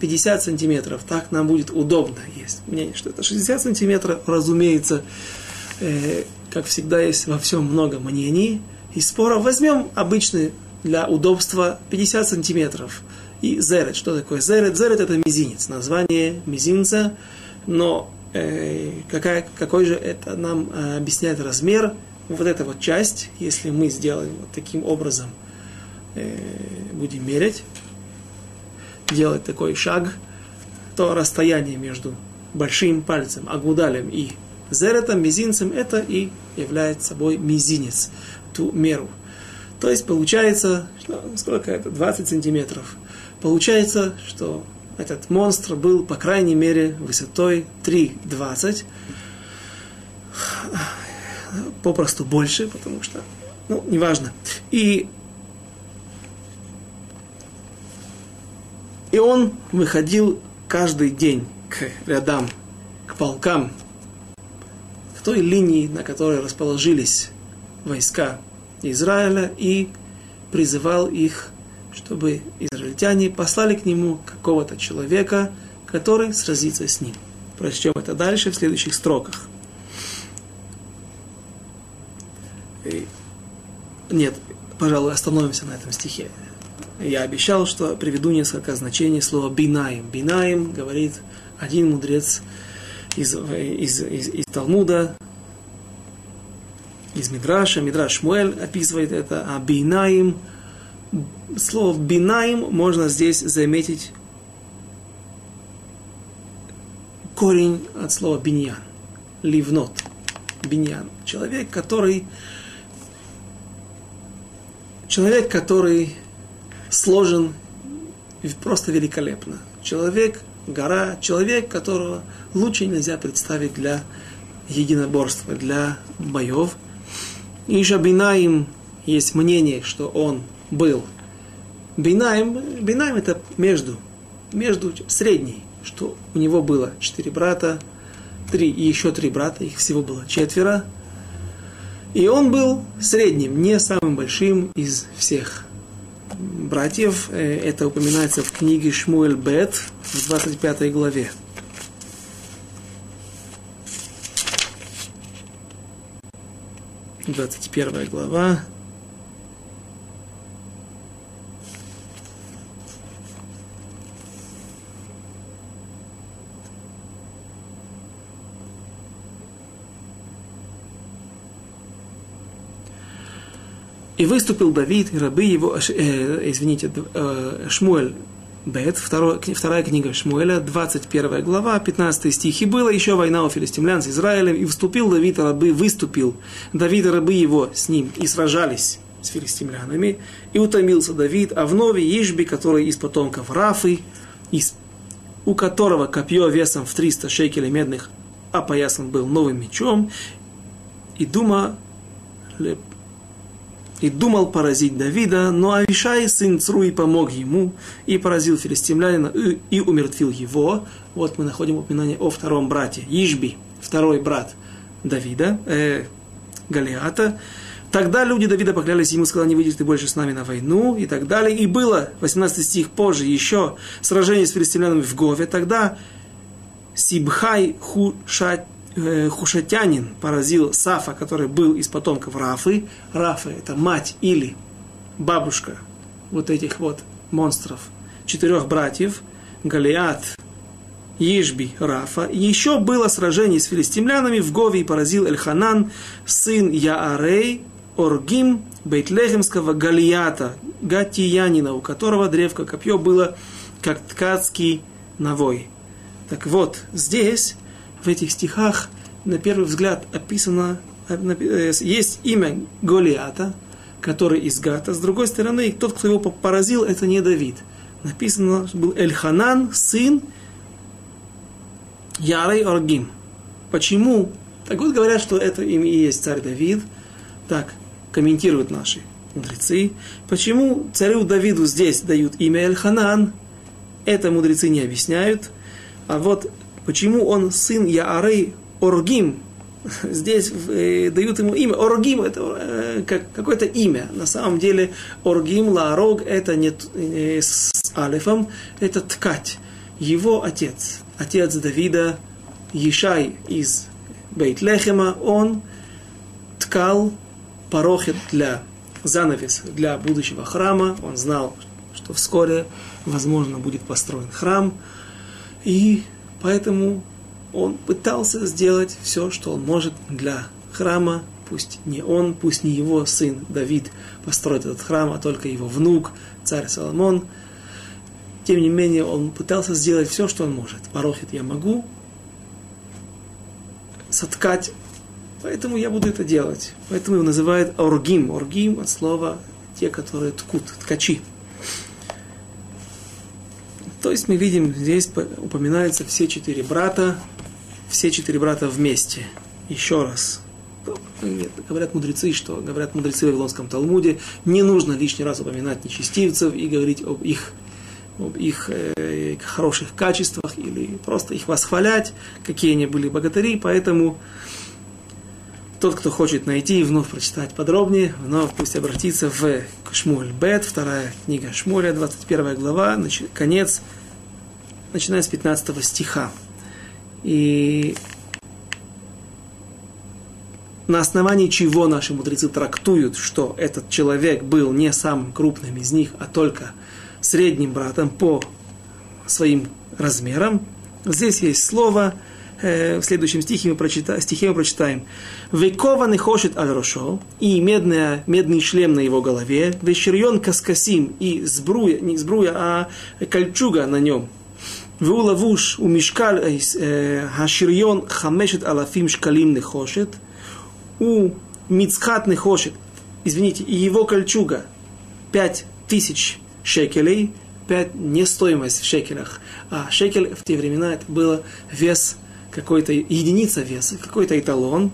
50 сантиметров, так нам будет удобно. Есть мнение, что это 60 сантиметров, разумеется, э, как всегда, есть во всем много мнений и споров. Возьмем обычный для удобства 50 сантиметров. И зерет. Что такое зерет? Зерет это мизинец, название мизинца, но э, какая, какой же это нам э, объясняет размер? Вот эта вот часть, если мы сделаем вот таким образом, э, будем мерять, делать такой шаг, то расстояние между большим пальцем, агудалем и Зеретом, мизинцем, это и является собой мизинец, ту меру. То есть получается, что, сколько это, 20 сантиметров. Получается, что этот монстр был, по крайней мере, высотой 3,20. Попросту больше, потому что, ну, неважно. И, и он выходил каждый день к рядам, к полкам той линии, на которой расположились войска Израиля, и призывал их, чтобы израильтяне послали к нему какого-то человека, который сразится с ним. Прочтем это дальше в следующих строках. Нет, пожалуй, остановимся на этом стихе. Я обещал, что приведу несколько значений слова бинаим. Бинаим говорит один мудрец из, из, из, из Талмуда, из Мидраша, Мидраш Муэль описывает это, а бинаим, слово бинаим можно здесь заметить корень от слова биньян, ливнот, биньян. Человек, который человек, который сложен просто великолепно. Человек, гора, человек, которого лучше нельзя представить для единоборства, для боев. И же Бинаим есть мнение, что он был. Бинаим, Бинаим это между, между средний, что у него было четыре брата, три и еще три брата, их всего было четверо. И он был средним, не самым большим из всех братьев. Э, это упоминается в книге Шмуэль Бет в 25 главе. 21 глава. И выступил Давид, и рабы его, э, извините, э, Шмуэль Бет, вторая книга Шмуэля, 21 глава, 15 стих. «И была еще война у филистимлян с Израилем, и вступил Давид, рабы, выступил Давид, рабы его с ним, и сражались с филистимлянами, и утомился Давид, а вновь Ишби, который из потомков Рафы, из, у которого копье весом в 300 шекелей медных опоясан был новым мечом, и дума и думал поразить Давида, но Авишай, сын Цруи, помог ему и поразил филистимлянина и, и умертвил его. Вот мы находим упоминание о втором брате, Ишби, второй брат Давида, э, Галиата. Тогда люди Давида поклялись ему, сказали, не выйдешь ты больше с нами на войну и так далее. И было, 18 стих позже, еще сражение с филистимлянами в Гове. Тогда Сибхай Хушат Э, хушатянин поразил Сафа, который был из потомков Рафы. Рафа – это мать или бабушка вот этих вот монстров. Четырех братьев. Галиат, Ишби, Рафа. Еще было сражение с филистимлянами в Гове и поразил Эльханан, сын Яарей, Оргим, Бейтлехемского Галията, Гатиянина, у которого древко копье было как ткацкий навой. Так вот, здесь в этих стихах на первый взгляд описано, э, э, есть имя Голиата, который из Гата. С другой стороны, тот, кто его поразил, это не Давид. Написано, что был Эльханан, сын Ярой Оргим. Почему? Так вот говорят, что это имя и есть царь Давид. Так комментируют наши мудрецы. Почему царю Давиду здесь дают имя Эльханан? Это мудрецы не объясняют. А вот Почему он сын Яарей Оргим? Здесь э, дают ему имя. Оргим это э, как, какое-то имя. На самом деле Оргим, Лаарог это не э, с алифом, это ткать. Его отец, отец Давида, Ешай из Бейтлехема, он ткал порохет для занавес для будущего храма. Он знал, что вскоре, возможно, будет построен храм. И Поэтому он пытался сделать все, что он может для храма. Пусть не он, пусть не его сын Давид построит этот храм, а только его внук, царь Соломон. Тем не менее, он пытался сделать все, что он может. Порохит я могу, соткать, поэтому я буду это делать. Поэтому его называют оргим. Оргим от слова те, которые ткут, ткачи. То есть мы видим, здесь упоминаются все четыре брата, все четыре брата вместе. Еще раз. Нет, говорят мудрецы, что говорят мудрецы в Вавилонском Талмуде, не нужно лишний раз упоминать нечестивцев и говорить об их, об их э, хороших качествах или просто их восхвалять, какие они были богатыри, поэтому тот, кто хочет найти и вновь прочитать подробнее, вновь пусть обратится в Шмуль Бет, вторая книга Шмуля, 21 глава, конец, начиная с 15 стиха. И на основании чего наши мудрецы трактуют, что этот человек был не самым крупным из них, а только средним братом по своим размерам. Здесь есть слово – Э, в следующем стихе мы, прочита, стихе мы прочитаем. «Векованный хошет аль рошо» и медная, медный шлем на его голове, «Веширьон каскасим» и сбруя, не сбруя, а кольчуга на нем. והוא לבוש ומשקל השריון חמשת אלפים שקלים נחושת, ומצחת נחושת, извините, и его кольчуга пять тысяч шекелей, пять не стоимость в шекелях, а шекель в те времена это было вес какой-то единица веса, какой-то эталон.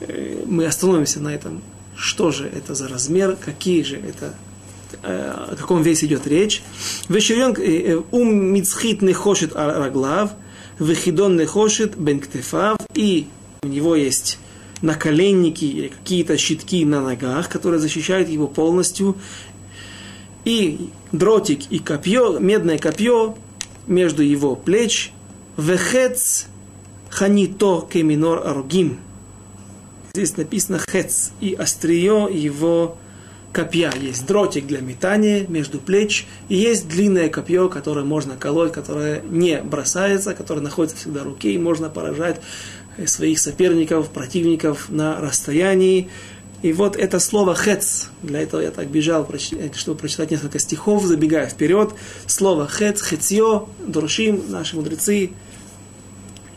Э, мы остановимся на этом. Что же это за размер, какие же это э, о каком весе идет речь. Вешерен э, ум мицхит не хочет раглав, вехидон не хочет бенктефав, и у него есть наколенники или какие-то щитки на ногах, которые защищают его полностью, и дротик и копье, медное копье между его плеч, вехец ханито кеминор аргим. здесь написано хец, и острие его копья. Есть дротик для метания между плеч, и есть длинное копье, которое можно колоть, которое не бросается, которое находится всегда в руке, и можно поражать своих соперников, противников на расстоянии. И вот это слово «хец», для этого я так бежал, чтобы прочитать несколько стихов, забегая вперед. Слово «хец», «хецьё», «дуршим», наши мудрецы.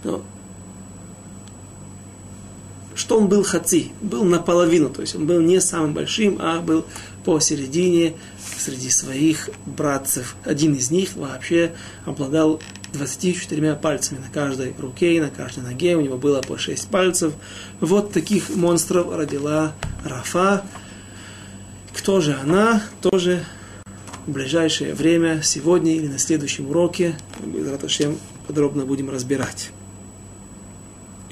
Ну, что он был хаци, был наполовину, то есть он был не самым большим, а был посередине среди своих братцев. Один из них вообще обладал 24 пальцами на каждой руке и на каждой ноге, у него было по 6 пальцев. Вот таких монстров родила Рафа. Кто же она? Тоже в ближайшее время, сегодня или на следующем уроке, Раташем подробно будем разбирать.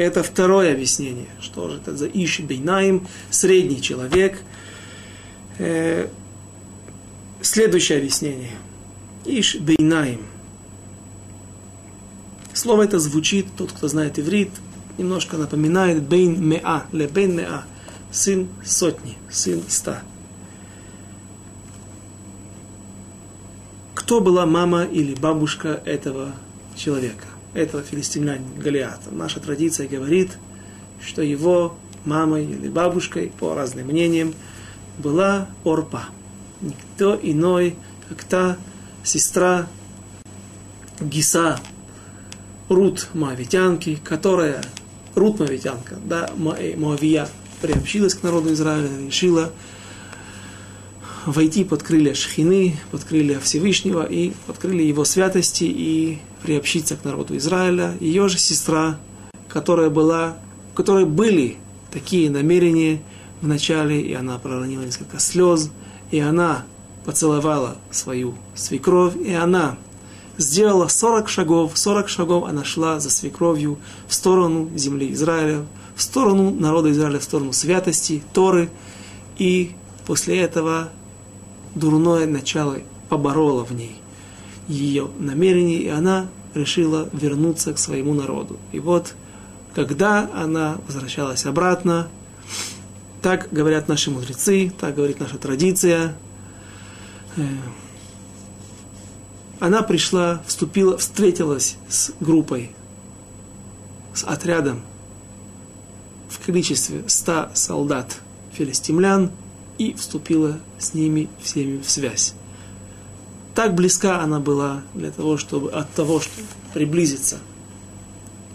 Это второе объяснение. Что же это за Иш Бейнаим, средний человек. Э, следующее объяснение. Иш Бейнаим. Слово это звучит, тот, кто знает иврит, немножко напоминает Бейн Меа, ле Бейн Меа, сын сотни, сын ста. Кто была мама или бабушка этого человека? Этого филистимлянина Голиата. Наша традиция говорит, что его мамой или бабушкой, по разным мнениям, была Орпа. Никто иной, как та сестра Гиса, Рут Моавитянки, которая, Рут Моавитянка, да, Моавия, приобщилась к народу Израиля, решила войти под крылья Шхины, под крылья Всевышнего и под крылья его святости и приобщиться к народу Израиля. Ее же сестра, которая была, у которой были такие намерения в начале, и она проронила несколько слез, и она поцеловала свою свекровь, и она сделала 40 шагов, 40 шагов она шла за свекровью в сторону земли Израиля, в сторону народа Израиля, в сторону святости, Торы, и после этого дурное начало побороло в ней ее намерение, и она решила вернуться к своему народу. И вот, когда она возвращалась обратно, так говорят наши мудрецы, так говорит наша традиция, э, она пришла, вступила, встретилась с группой, с отрядом в количестве ста солдат филистимлян и вступила с ними всеми в связь так близка она была для того, чтобы от того, чтобы приблизиться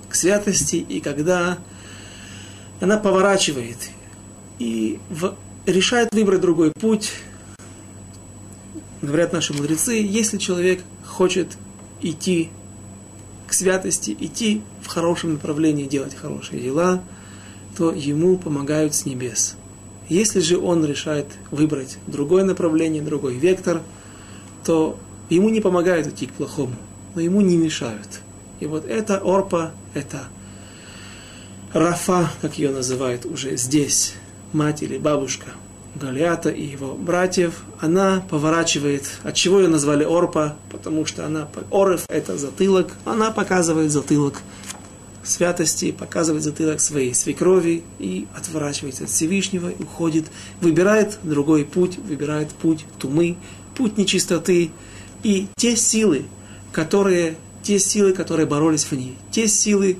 к святости, и когда она поворачивает и в, решает выбрать другой путь, говорят наши мудрецы, если человек хочет идти к святости, идти в хорошем направлении, делать хорошие дела, то ему помогают с небес. Если же он решает выбрать другое направление, другой вектор – то ему не помогают идти к плохому, но ему не мешают. И вот это Орпа, это Рафа, как ее называют уже здесь, мать или бабушка Галиата и его братьев, она поворачивает, от чего ее назвали Орпа, потому что она, Орев это затылок, она показывает затылок святости, показывает затылок своей свекрови и отворачивается от Всевышнего и уходит, выбирает другой путь, выбирает путь тумы, путь нечистоты и те силы, которые, те силы, которые боролись в ней, те силы,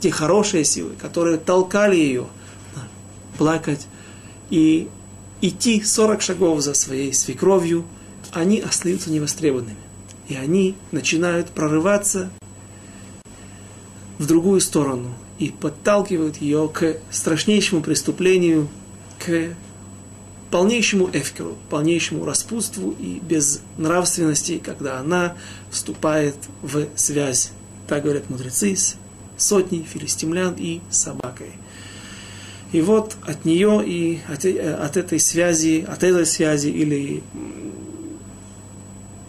те хорошие силы, которые толкали ее плакать и идти 40 шагов за своей свекровью, они остаются невостребованными. И они начинают прорываться в другую сторону и подталкивают ее к страшнейшему преступлению, к полнейшему эфкеру, полнейшему распутству и безнравственности, когда она вступает в связь, так говорят мудрецы, с сотней филистимлян и собакой. И вот от нее и от, э, от этой связи, от этой связи или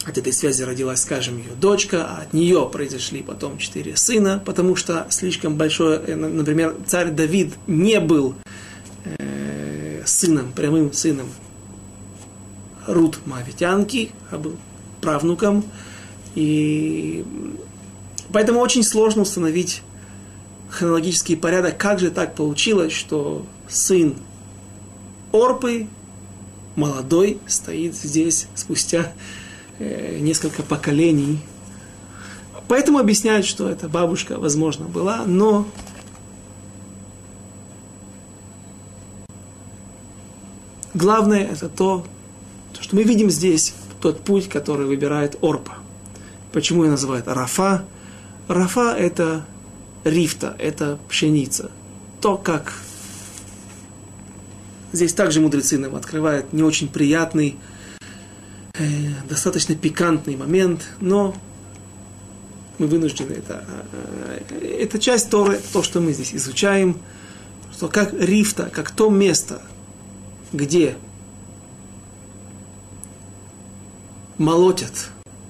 от этой связи родилась, скажем, ее дочка, а от нее произошли потом четыре сына, потому что слишком большое, э, например, царь Давид не был сыном, прямым сыном Рут Мавитянки, а был правнуком. И поэтому очень сложно установить хронологический порядок, как же так получилось, что сын Орпы, молодой, стоит здесь спустя э, несколько поколений. Поэтому объясняют, что эта бабушка, возможно, была, но главное это то, что мы видим здесь, тот путь, который выбирает Орпа. Почему ее называют Рафа? Рафа – это рифта, это пшеница. То, как здесь также мудрецы нам открывают не очень приятный, э, достаточно пикантный момент, но мы вынуждены это. Э, это часть Торы, то, что мы здесь изучаем, что как рифта, как то место, где молотят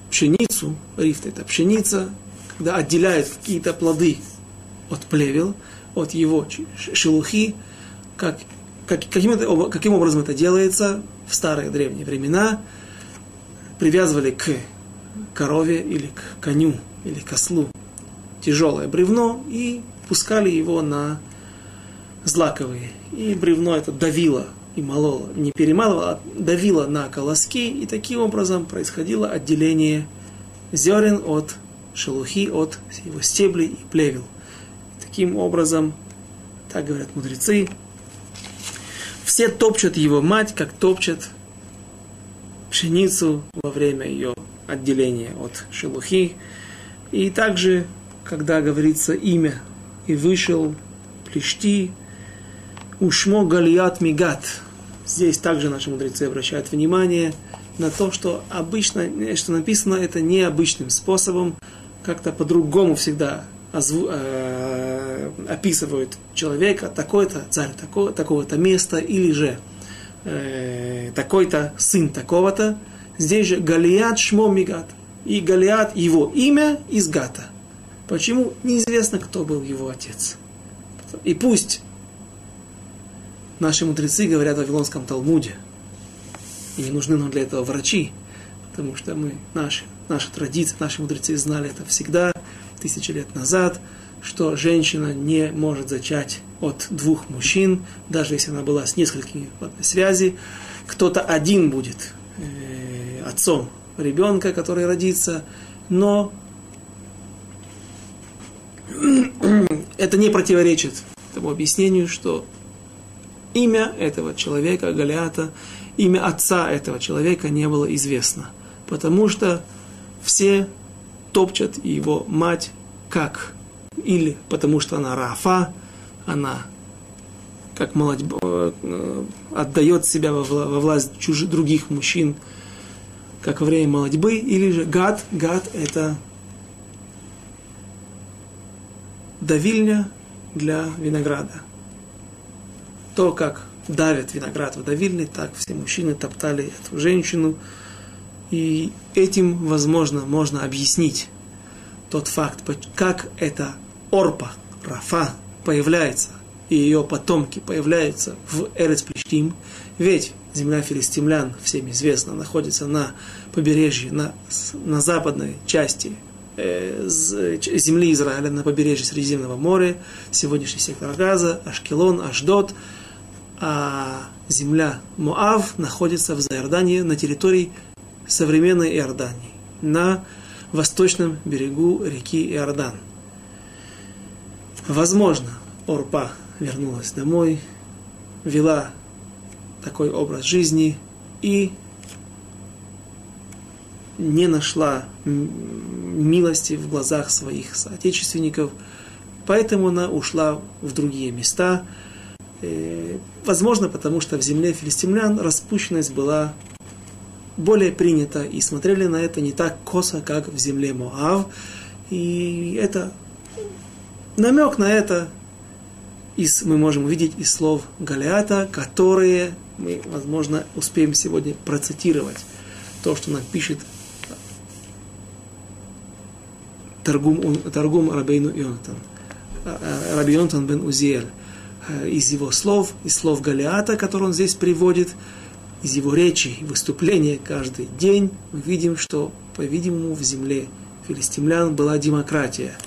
пшеницу, рифт это пшеница, когда отделяют какие-то плоды от плевел, от его шелухи, как, как, каким, каким образом это делается в старые древние времена, привязывали к корове или к коню или к ослу тяжелое бревно и пускали его на злаковые. И бревно это давило и молола, не перемалывала, а давила на колоски, и таким образом происходило отделение зерен от шелухи, от его стеблей и плевел. Таким образом, так говорят мудрецы, все топчут его мать, как топчет пшеницу во время ее отделения от шелухи. И также, когда говорится имя, и вышел Плешти, Ушмо Галият Мигат. Здесь также наши мудрецы обращают внимание на то, что обычно, что написано это необычным способом, как-то по-другому всегда озву, э, описывают человека, такой-то царь такого, такого-то места, или же э, такой-то сын такого-то. Здесь же Галият Шмо Мигат. И Галиат его имя из Гата. Почему? Неизвестно, кто был его отец. И пусть Наши мудрецы говорят в Вавилонском Талмуде. И не нужны нам для этого врачи, потому что мы, наши, наша традиция, наши мудрецы знали это всегда, тысячи лет назад, что женщина не может зачать от двух мужчин, даже если она была с несколькими в одной связи. Кто-то один будет э, отцом ребенка, который родится, но это не противоречит тому объяснению, что имя этого человека, Галиата, имя отца этого человека не было известно. Потому что все топчат его мать как или потому что она Рафа, она как молодь, э, отдает себя во, во власть чужих, других мужчин, как во время молодьбы, или же гад, гад это давильня для винограда то, как давят виноград в давильне, так все мужчины топтали эту женщину. И этим, возможно, можно объяснить тот факт, как эта Орпа, Рафа, появляется, и ее потомки появляются в Эрецплештим. Ведь земля филистимлян, всем известно, находится на побережье, на, на западной части э, земли Израиля, на побережье Средиземного моря, сегодняшний сектор Газа, Ашкелон, Ашдот – а земля Моав находится в Заордании, на территории современной Иордании, на восточном берегу реки Иордан. Возможно, Орпа вернулась домой, вела такой образ жизни и не нашла милости в глазах своих соотечественников, поэтому она ушла в другие места – возможно, потому что в земле филистимлян распущенность была более принята, и смотрели на это не так косо, как в земле Моав. И это намек на это из, мы можем увидеть из слов Галиата, которые мы, возможно, успеем сегодня процитировать. То, что нам пишет Таргум, Таргум Рабейну Йонатан, а, а, Раби бен Узиэль. Э, из его слов, из слов Галиата, которые он здесь приводит, из его речи и выступления каждый день, мы видим, что, по-видимому, в земле филистимлян была демократия.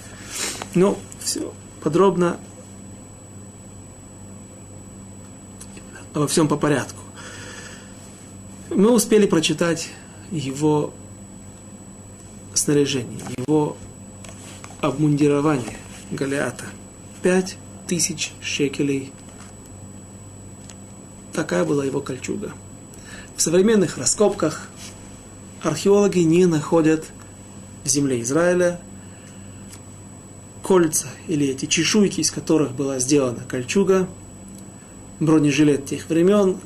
Но все, подробно обо всем по порядку. Мы успели прочитать его снаряжение, его обмундирование Голиата. Пять тысяч шекелей. Такая была его кольчуга. В современных раскопках археологи не находят в земле Израиля кольца или эти чешуйки, из которых была сделана кольчуга, бронежилет тех времен,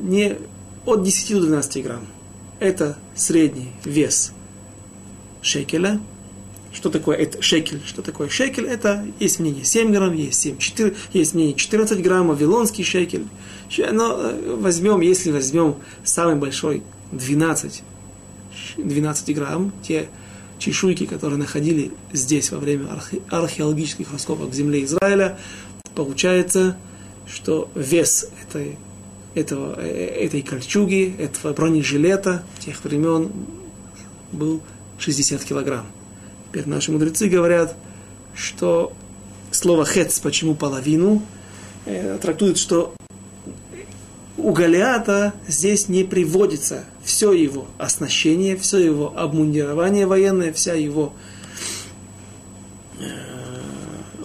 не от 10 до 12 грамм. Это средний вес шекеля. Что такое это шекель? Что такое шекель? Это есть мнение 7 грамм, есть 7, 4, есть мнение 14 грамм, вавилонский шекель. Но э, возьмем, если возьмем самый большой 12, 12 грамм, те чешуйки, которые находили здесь во время археологических раскопок в земле Израиля, получается, что вес этой, этого, э, этой кольчуги, этого бронежилета тех времен был 60 килограмм. Теперь наши мудрецы говорят, что слово хец, почему половину, э, трактует, что у Голиата здесь не приводится все его оснащение, все его обмундирование военное, вся его э,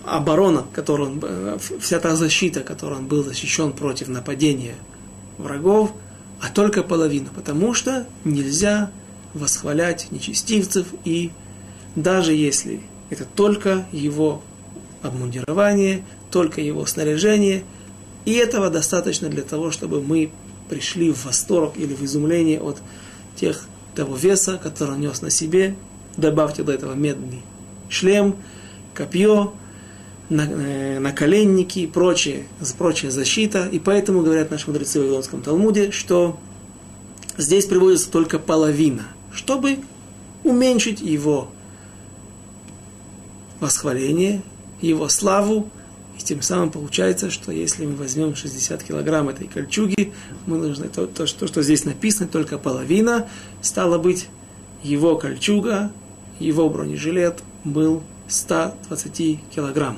оборона, которую он, э, вся та защита, которой он был защищен против нападения врагов, а только половина, потому что нельзя восхвалять нечестивцев и даже если это только его обмундирование, только его снаряжение – и этого достаточно для того, чтобы мы пришли в восторг или в изумление от тех, того веса, который он нес на себе. Добавьте до этого медный шлем, копье, э, наколенники и прочее, прочая защита. И поэтому говорят наши мудрецы в Вавилонском Талмуде, что здесь приводится только половина, чтобы уменьшить его восхваление, его славу, и тем самым получается, что если мы возьмем 60 килограмм этой кольчуги, мы должны, то, то, то, что здесь написано, только половина, стало быть, его кольчуга, его бронежилет был 120 килограмм.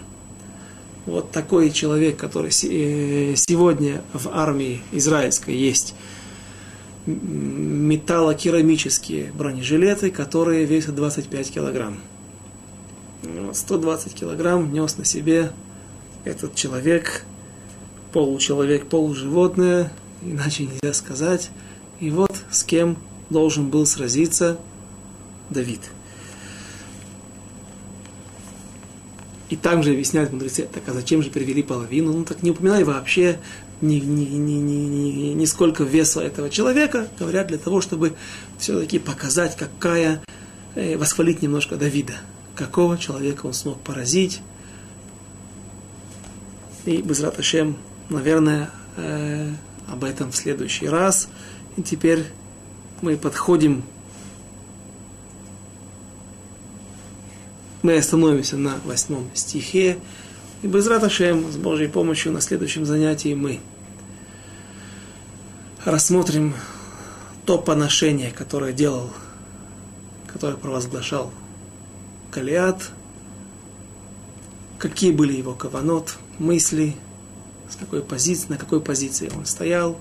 Вот такой человек, который э, сегодня в армии израильской есть металлокерамические бронежилеты, которые весят 25 килограмм. 120 килограмм нес на себе этот человек, получеловек, полуживотное, иначе нельзя сказать. И вот с кем должен был сразиться Давид. И там же объясняют мудрецы, так а зачем же перевели половину? Ну так не упоминай вообще ни, ни, ни, ни, ни сколько веса этого человека. Говорят для того, чтобы все-таки показать, какая, э, восхвалить немножко Давида. Какого человека он смог поразить, и Безрат Ашем, наверное, э, об этом в следующий раз. И теперь мы подходим, мы остановимся на восьмом стихе. И Безрат Ашем, с Божьей помощью, на следующем занятии мы рассмотрим то поношение, которое делал, которое провозглашал Калиат, какие были его каванот – мысли, с какой позиции, на какой позиции он стоял,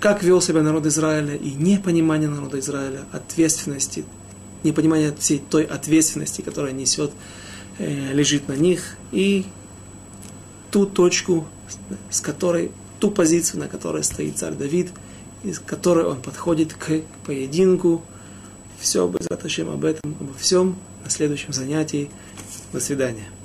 как вел себя народ Израиля и непонимание народа Израиля, ответственности, непонимание всей той ответственности, которая несет, э, лежит на них, и ту точку, с которой, ту позицию, на которой стоит царь Давид, из которой он подходит к поединку. Все, об этом, обо всем на следующем занятии. До свидания.